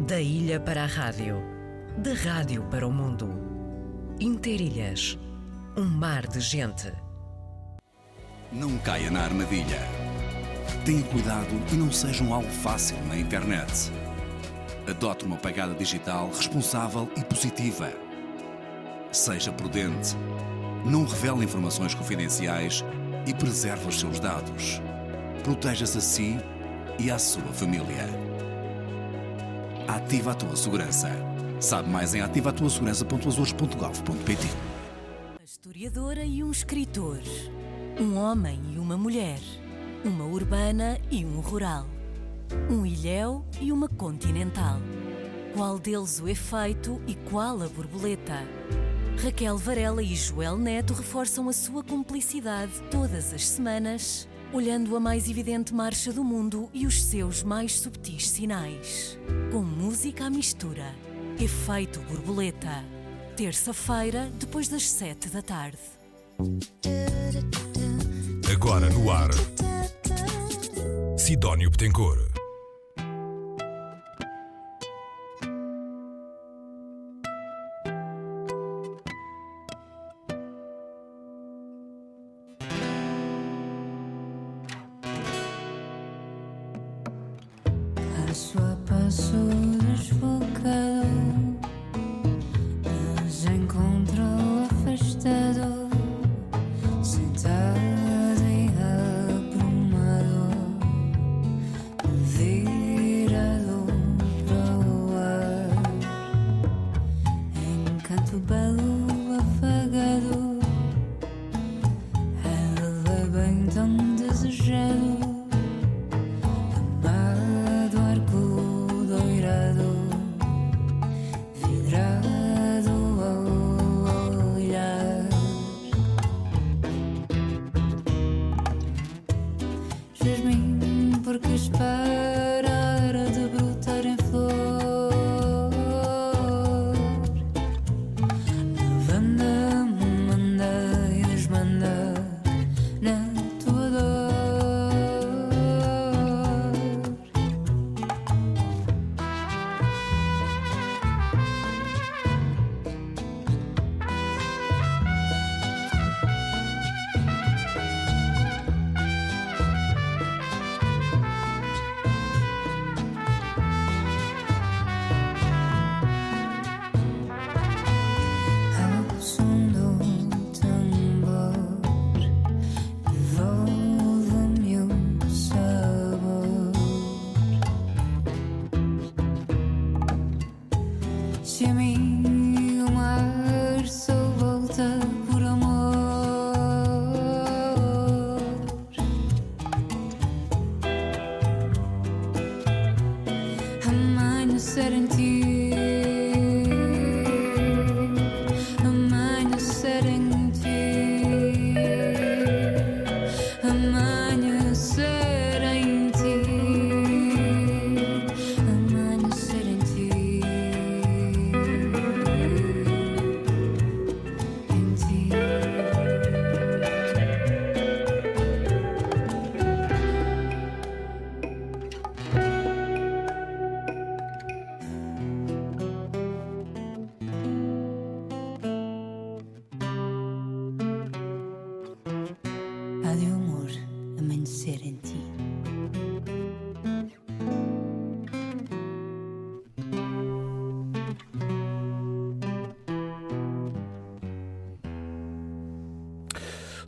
Da ilha para a rádio, da rádio para o mundo. Interilhas, um mar de gente. Não caia na armadilha. Tenha cuidado e não seja um alvo fácil na internet. Adote uma pegada digital responsável e positiva. Seja prudente. Não revele informações confidenciais e preserve os seus dados. Proteja-se a si e à sua família. Ativa a tua segurança. Sabe mais em ativatuasegurança.azores.gov.pt Uma historiadora e um escritor. Um homem e uma mulher. Uma urbana e um rural. Um ilhéu e uma continental. Qual deles o efeito e qual a borboleta? Raquel Varela e Joel Neto reforçam a sua cumplicidade todas as semanas, olhando a mais evidente marcha do mundo e os seus mais subtis sinais. Com música à mistura. Efeito borboleta. Terça-feira, depois das sete da tarde. Agora no ar. Sidónio Betancourt.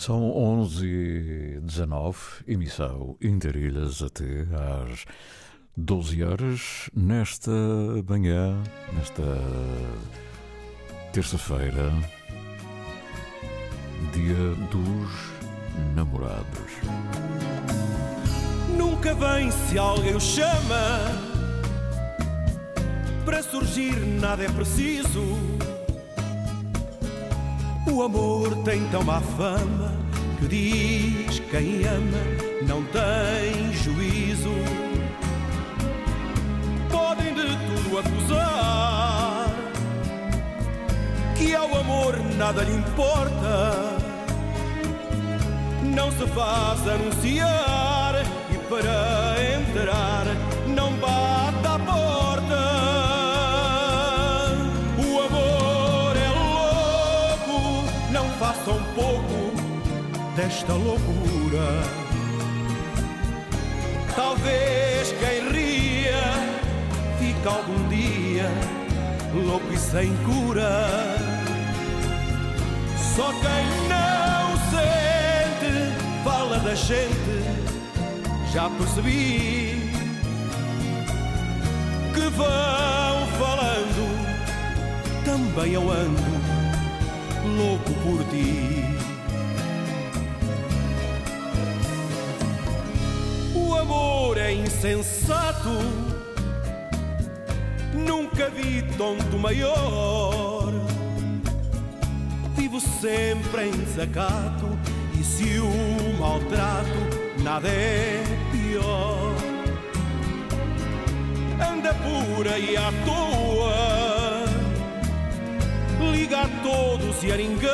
São 11 e 19 emissão Interilhas até às 12 horas, nesta manhã, nesta terça-feira, dia dos namorados. Nunca vem se alguém o chama. Para surgir nada é preciso. O amor tem tão má fama que diz quem ama não tem juízo. Podem de tudo acusar que ao amor nada lhe importa. Não se faz anunciar e para entrar desta loucura. Talvez quem ria fica algum dia louco e sem cura. Só quem não sente fala da gente, já percebi que vão falando. Também eu ando louco por ti. O amor é insensato, nunca vi tonto maior. Vivo sempre em desacato e se o maltrato nada é pior. Anda por aí à toa, liga a todos e a ninguém.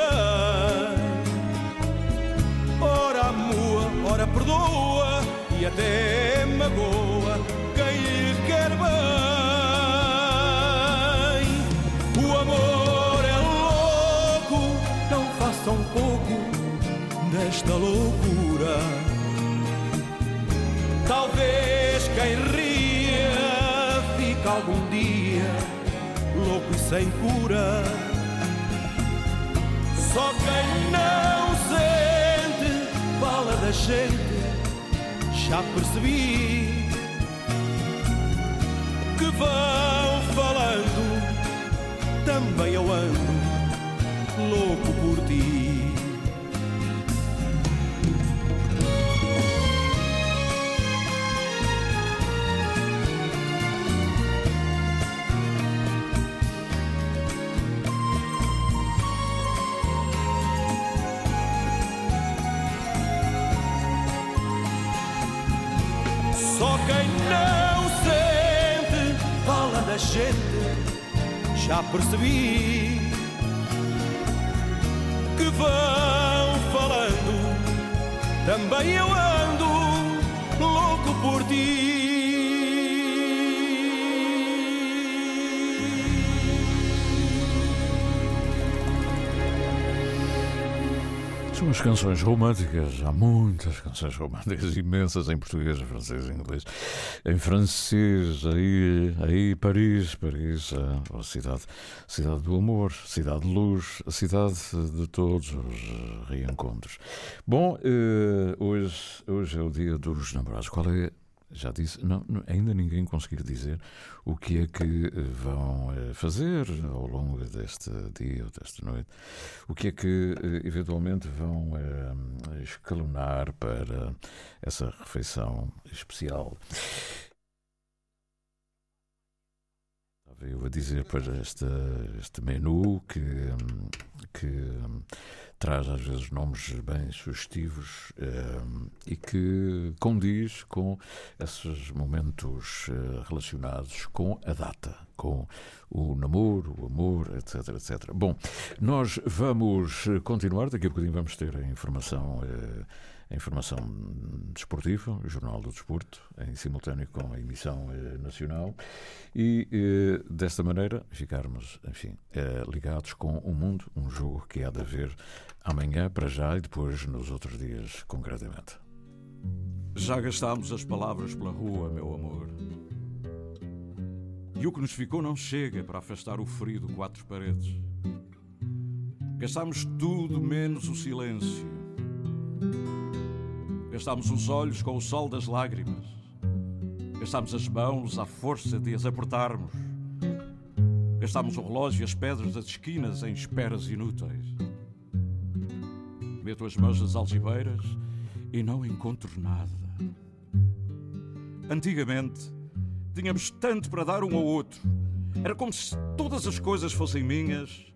Ora amua, ora perdoa e até magoa quem lhe quer bem. O amor é louco, não faça um pouco desta loucura. Talvez quem ria fique algum dia louco e sem cura. Só quem não sente fala da gente, já percebi que vão falando, também eu ando louco por ti. Gente, já percebi que vão falando, também eu ando louco por ti. As canções românticas, há muitas canções românticas, imensas em português, em francês, em inglês, em francês, aí, aí Paris, Paris, a, cidade, cidade do amor, cidade de luz, a cidade de todos os reencontros. Bom, eh, hoje, hoje é o dia dos namorados. Qual é já disse, não, ainda ninguém conseguiu dizer o que é que eh, vão eh, fazer ao longo deste dia ou desta noite, o que é que eh, eventualmente vão escalonar para essa refeição especial. Estava eu a dizer para este, este menu que, que traz às vezes nomes bem sugestivos hum, e que condiz com esses momentos eh, relacionados com a data, com o namoro, o amor, etc, etc. Bom, nós vamos continuar, daqui a bocadinho vamos ter a informação, eh, a informação desportiva, o Jornal do Desporto, em simultâneo com a emissão eh, nacional, e eh, desta maneira ficarmos, enfim, eh, ligados com o mundo, um jogo que há de haver amanhã para já e depois nos outros dias concretamente. Já gastámos as palavras pela rua, meu amor. E o que nos ficou não chega para afastar o frio de quatro paredes. Gastámos tudo menos o silêncio. Gastámos os olhos com o sol das lágrimas. Gastámos as mãos à força de as apertarmos. Gastámos o relógio e as pedras das esquinas em esperas inúteis. Meto as mãos nas algibeiras e não encontro nada. Antigamente, tínhamos tanto para dar um ao outro. Era como se todas as coisas fossem minhas.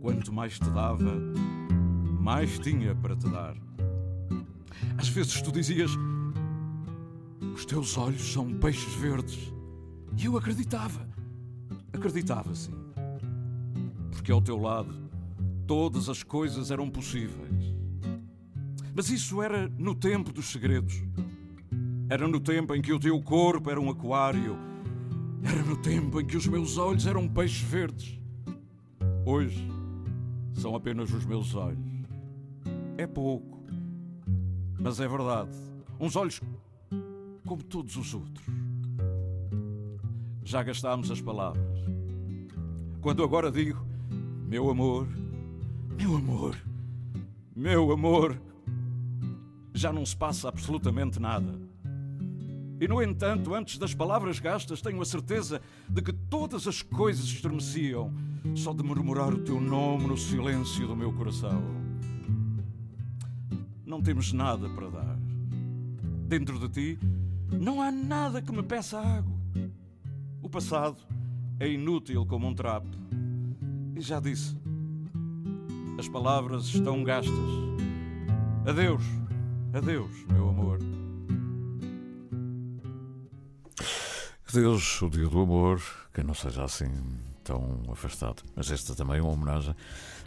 Quanto mais te dava, mais tinha para te dar. Às vezes tu dizias: Os teus olhos são peixes verdes. E eu acreditava. Acreditava sim. Porque ao teu lado todas as coisas eram possíveis. Mas isso era no tempo dos segredos. Era no tempo em que o teu corpo era um aquário. Era no tempo em que os meus olhos eram peixes verdes. Hoje são apenas os meus olhos. É pouco, Mas é verdade, uns olhos como todos os outros. Já gastámos as palavras. Quando agora digo, meu amor, meu amor, meu amor, já não se passa absolutamente nada. E no entanto, antes das palavras gastas, tenho a certeza de que todas as coisas estremeciam só de murmurar o teu nome no silêncio do meu coração. Não temos nada para dar. Dentro de ti não há nada que me peça água. O passado é inútil como um trapo. E já disse, as palavras estão gastas. Adeus, adeus, meu amor. Deus, o dia do amor, que não seja assim tão afastado. Mas esta também é uma homenagem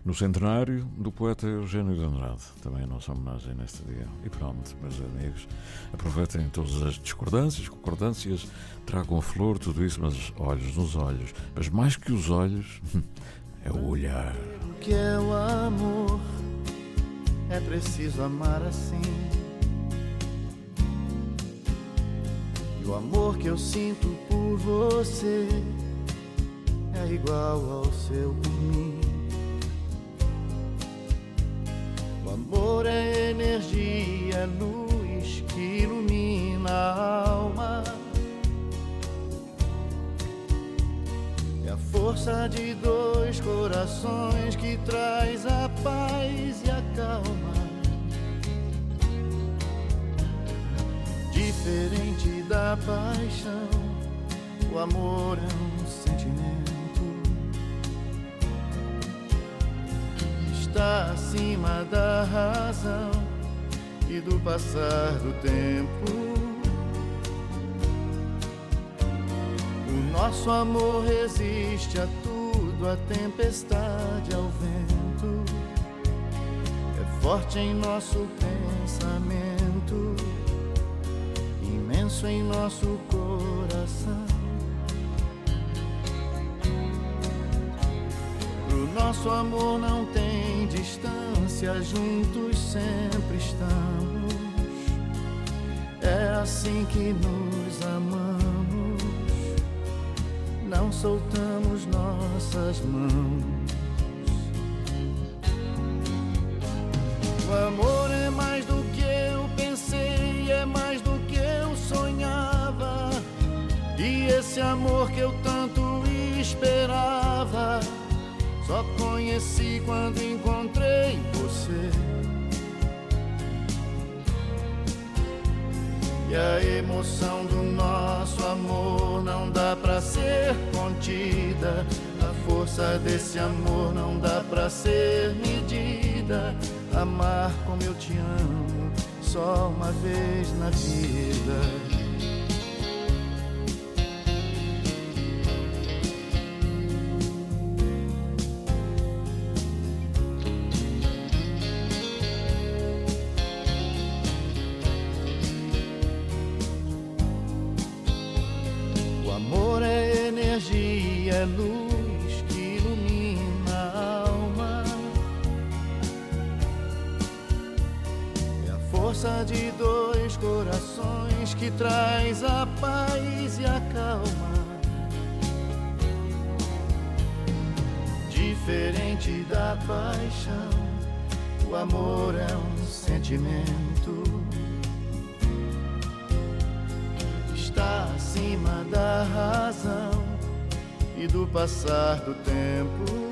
no centenário do poeta Eugênio de Andrade. Também a nossa homenagem neste dia. E pronto, meus amigos, aproveitem todas as discordâncias, concordâncias, tragam a flor, tudo isso, mas olhos nos olhos. Mas mais que os olhos, é o olhar. O que é o amor? É preciso amar assim. E o amor que eu sinto por você é igual ao seu por mim. O amor é energia, luz que ilumina a alma. É a força de dois corações que traz a paz e a calma. Diferente da paixão, o amor é um sentimento. Está acima da razão e do passar do tempo. O nosso amor resiste a tudo, a tempestade, ao vento. É forte em nosso pensamento, imenso em nosso coração. Nosso amor não tem distância, juntos sempre estamos. É assim que nos amamos, não soltamos nossas mãos. O amor é mais do que eu pensei, é mais do que eu sonhava. E esse amor que eu tanto esperava, só conheci quando encontrei você. E a emoção do nosso amor não dá pra ser contida. A força desse amor não dá pra ser medida. Amar como eu te amo, só uma vez na vida. Força de dois corações que traz a paz e a calma. Diferente da paixão, o amor é um sentimento. está acima da razão e do passar do tempo.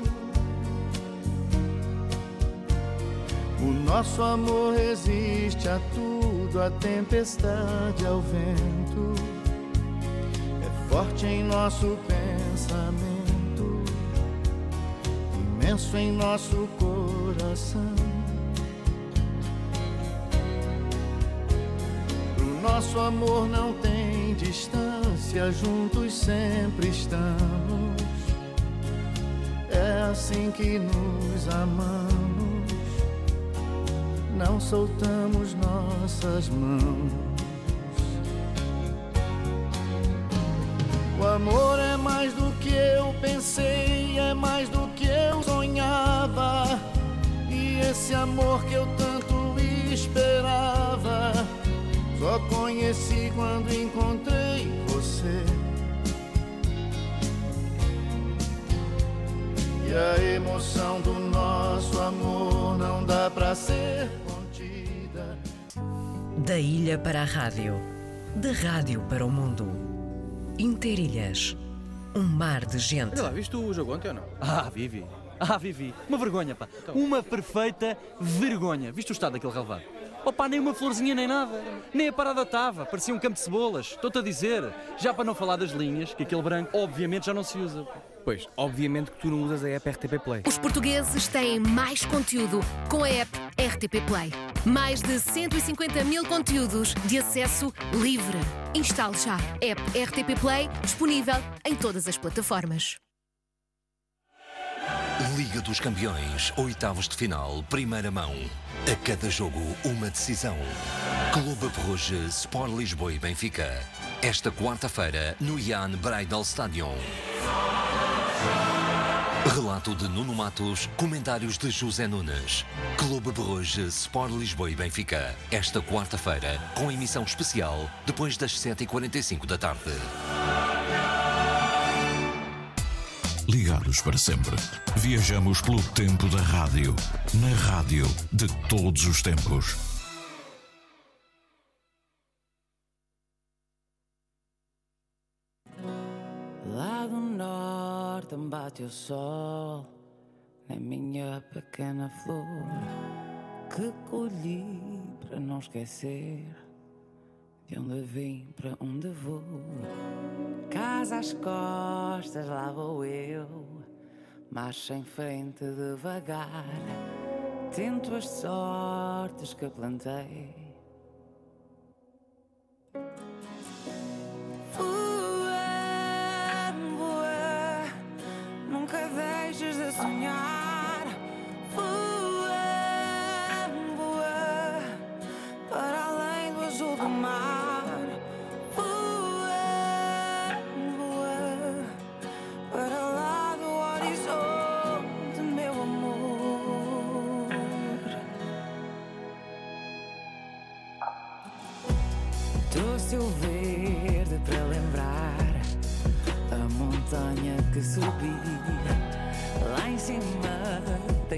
Nosso amor resiste a tudo, a tempestade, ao vento. É forte em nosso pensamento, imenso em nosso coração. Pro nosso amor não tem distância, juntos sempre estamos. É assim que nos amamos, não soltamos nossas mãos. O amor é mais do que eu pensei, é mais do que eu sonhava. E esse amor que eu tanto esperava conheci quando encontrei você. E a emoção do nosso amor não dá pra ser. Da ilha para a rádio, da rádio para o mundo. Interilhas, um mar de gente. Olha lá, viste o jogo ontem ou não? Ah, Vivi. Ah, Vivi. Uma vergonha, pá. Uma perfeita vergonha. Viste o estado daquele relevado? Oh pá, nem uma florzinha nem nada. Nem a parada estava. Parecia um campo de cebolas. Estou-te a dizer. Já para não falar das linhas, que aquele branco obviamente já não se usa. pá. Pois, obviamente que tu não usas a app RTP Play. Os portugueses têm mais conteúdo com a app RTP Play. Mais de 150 mil conteúdos de acesso livre. Instale já app RTP Play, disponível em todas as plataformas. Liga dos Campeões, oitavos de final, primeira mão. A cada jogo, uma decisão. Clube Bruges, Sport Lisboa e Benfica. Esta quarta-feira, no Ian Bridal Stadium. Relato de Nuno Matos, comentários de José Nunes. Clube Bruges, Sport Lisboa e Benfica. Esta quarta-feira, com emissão especial, depois das 7h45 da tarde. Ligados para sempre. Viajamos pelo tempo da rádio. Na rádio de todos os tempos. Bate o sol na minha pequena flor que colhi para não esquecer de onde vim para onde vou. Casa às costas, lá vou eu, marcha em frente devagar. Tento as sortes que plantei.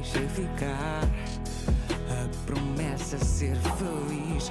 Deixei ficar a promessa de ser feliz.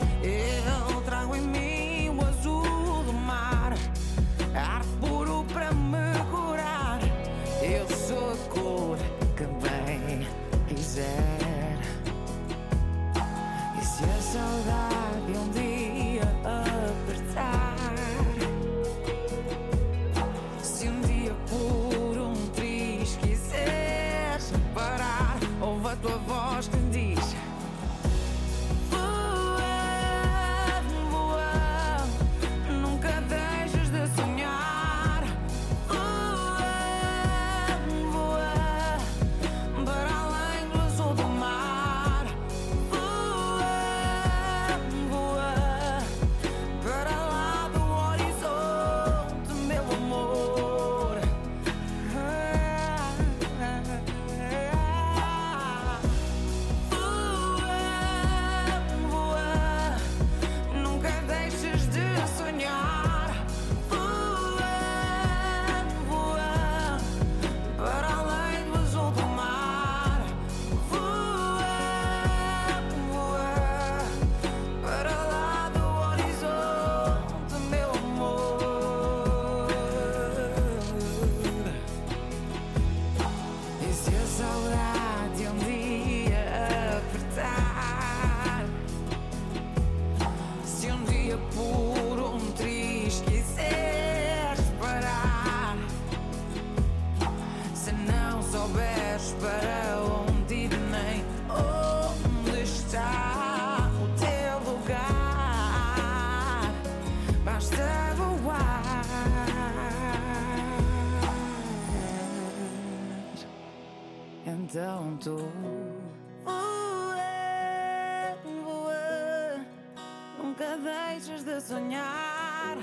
de sonhar.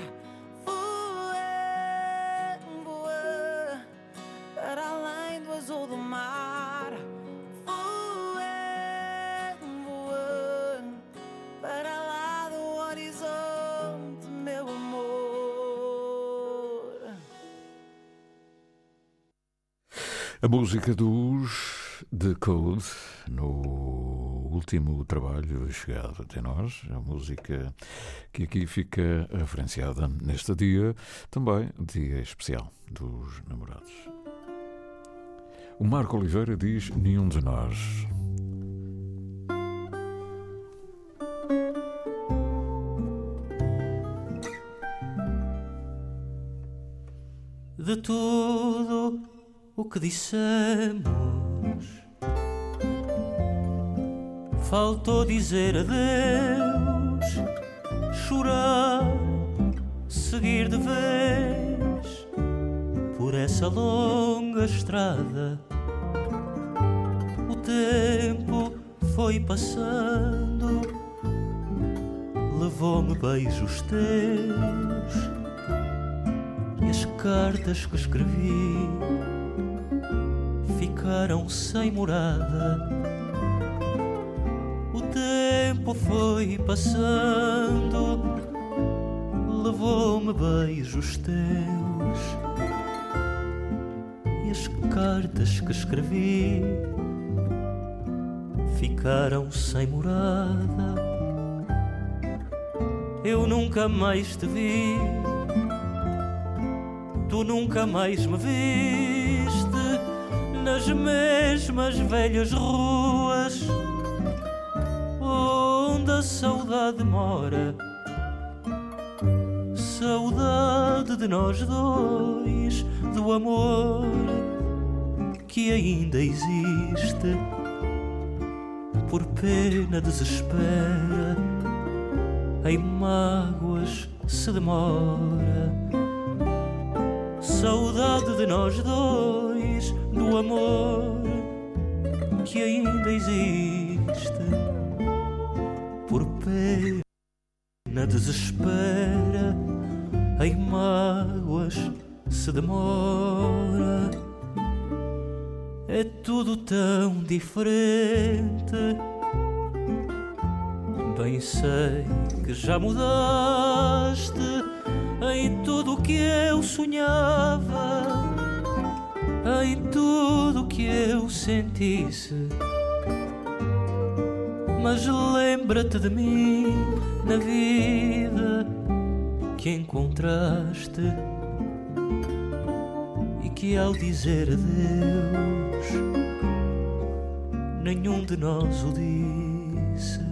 voando, para além do azul do mar. voando, para lá do horizonte, meu amor. A música dos The Code no último trabalho chegado até nós, a música que aqui fica referenciada neste dia, também dia especial dos namorados. O Marco Oliveira diz: Nenhum de nós. De tudo o que dissemos, faltou dizer adeus, chorar, seguir de vez por essa longa estrada. O tempo foi passando, levou-me beijos teus e as cartas que escrevi ficaram sem morada. Tempo foi passando, levou-me beijos teus e as cartas que escrevi ficaram sem morada. Eu nunca mais te vi tu nunca mais me viste nas mesmas velhas ruas saudade mora. Saudade de nós dois, do amor que ainda existe. Por pena desespera, em mágoas se demora saudade de nós dois, do amor que ainda existe. Desespera, em mágoas se demora. É tudo tão diferente. Bem sei que já mudaste em tudo que eu sonhava, em tudo que eu sentisse. Mas lembra-te de mim na vida que encontraste e que ao dizer adeus, nenhum de nós o disse.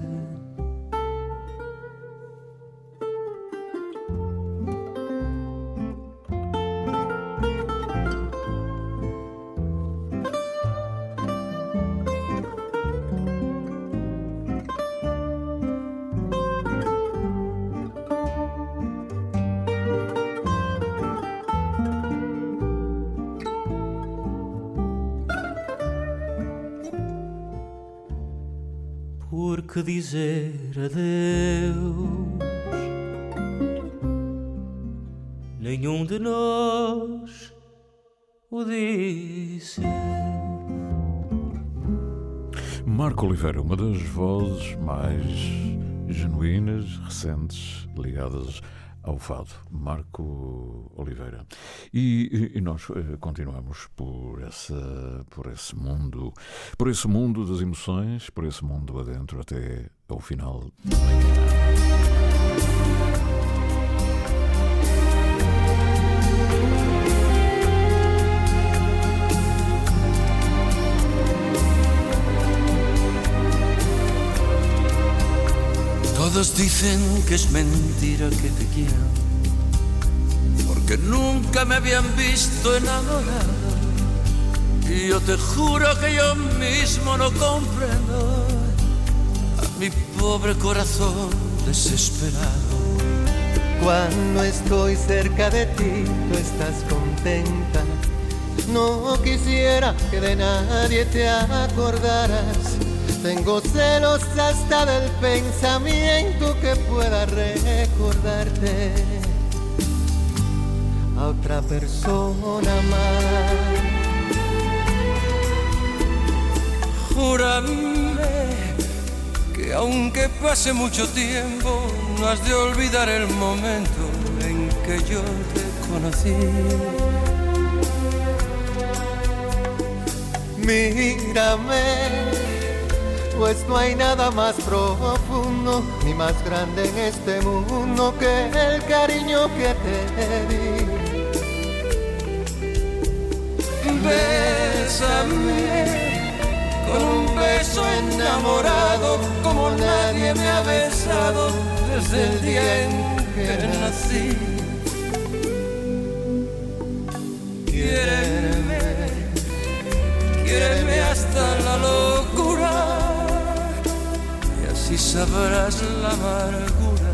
Que dizer adeus. Nenhum de nós o disse. Marco Oliveira, uma das vozes mais genuínas, recentes, ligadas ao fado, Marco Oliveira. E, e, nós eh, continuamos por, essa, por esse mundo, por esse mundo das emoções, por esse mundo adentro até ao final da manhã. Dicen que es mentira que te quiero, porque nunca me habían visto enamorado. Y yo te juro que yo mismo no comprendo a mi pobre corazón desesperado. Cuando estoy cerca de ti, tú estás contenta. No quisiera que de nadie te acordaras tengo celos hasta del pensamiento que pueda recordarte a otra persona más. Júrame que aunque pase mucho tiempo, no has de olvidar el momento en que yo te conocí. Mírame, pues no hay nada más profundo ni más grande en este mundo que el cariño que te di. Bésame con un beso enamorado como nadie me ha besado desde el día en que nací. Quiéreme, quiéreme hasta la locura y sabrás la amargura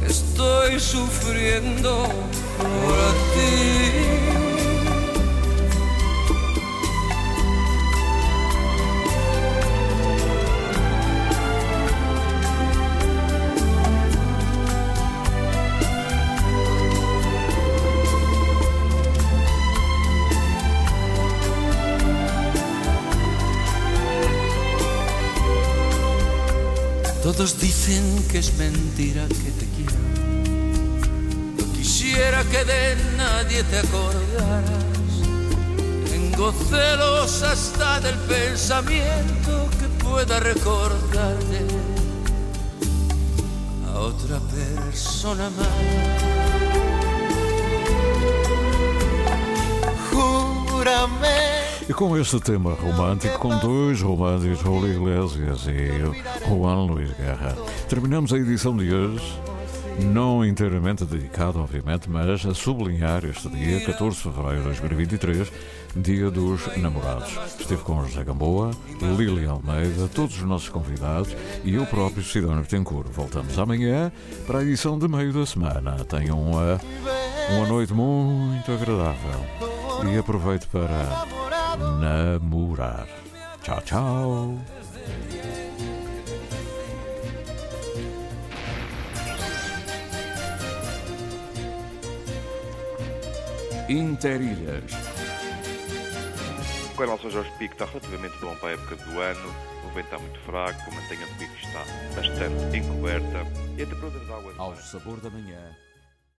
que estoy sufriendo. Por nadie te acordaras. Tengo celos hasta del pensamiento que pueda recordarte a otra persona más. Júrame. E com este tema romântico, com dois românticos, Raul Iglesias e Juan Luís Guerra, terminamos a edição de hoje, não inteiramente dedicada, obviamente, mas a sublinhar este dia, 14 de fevereiro de 2023, Dia dos Namorados. Estive com José Gamboa, Lili Almeida, todos os nossos convidados e eu próprio, Sidónio Betancourt. Voltamos amanhã para a edição de meio da semana. Tenham uma, uma noite muito agradável e aproveite para namorar. Tchau, tchau. Interilhas. O canal São Jorge Pico está relativamente bom para a época do ano. O vento está muito fraco, a mantenha do pico está bastante encoberta e a temperatura das águas. Ao sabor da manhã